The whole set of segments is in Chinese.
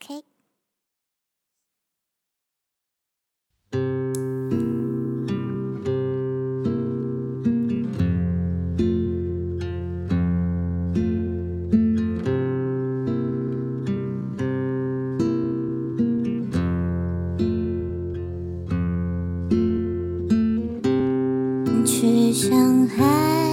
OK。去向海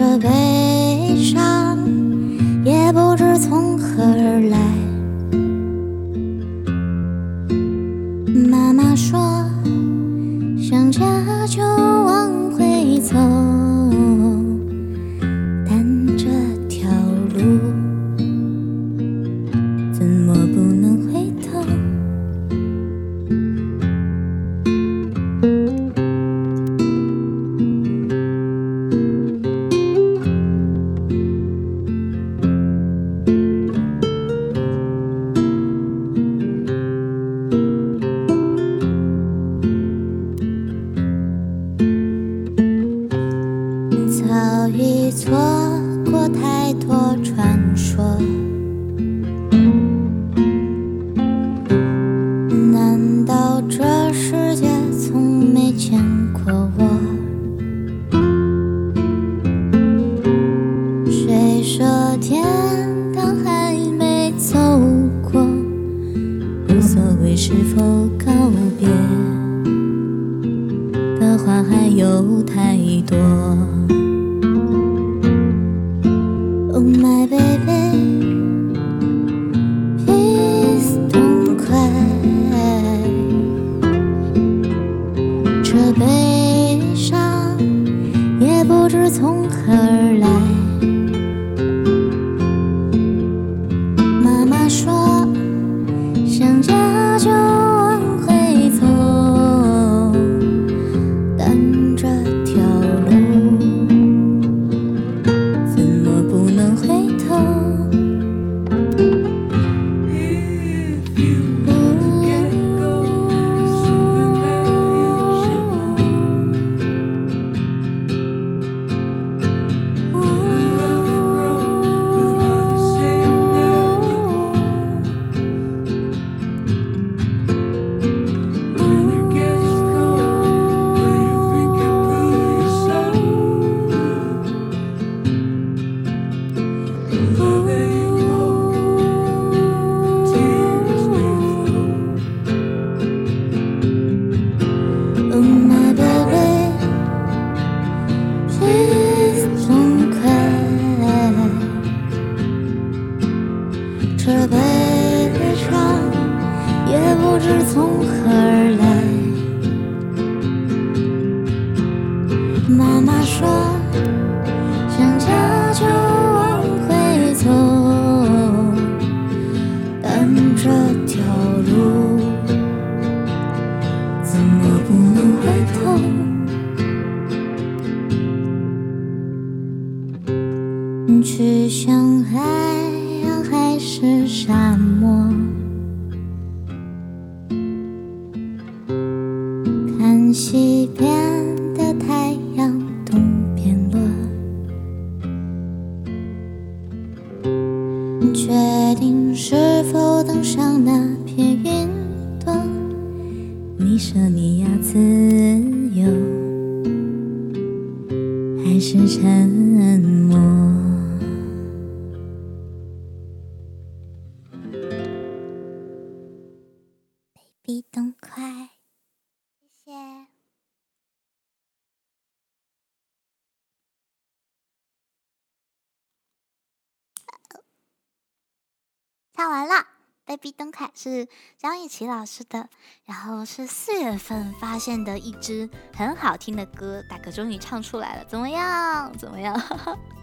这悲伤也不知从何而来。妈妈说，想家就错过太多传说，难道这世界从没见过我？谁说天堂还没走过？无所谓是否告别。的话还有太多。悲伤也不知从何而来。这悲伤也不知从何而来。妈妈说，想家就往回走，但这条路。怎么不能回头？去向海西边的太阳东边落，决定是否登上那片云朵。你说你要自由，还是沉默唱完了。Baby 灯凯是张雨绮老师的，然后是四月份发现的一支很好听的歌，大哥终于唱出来了，怎么样？怎么样？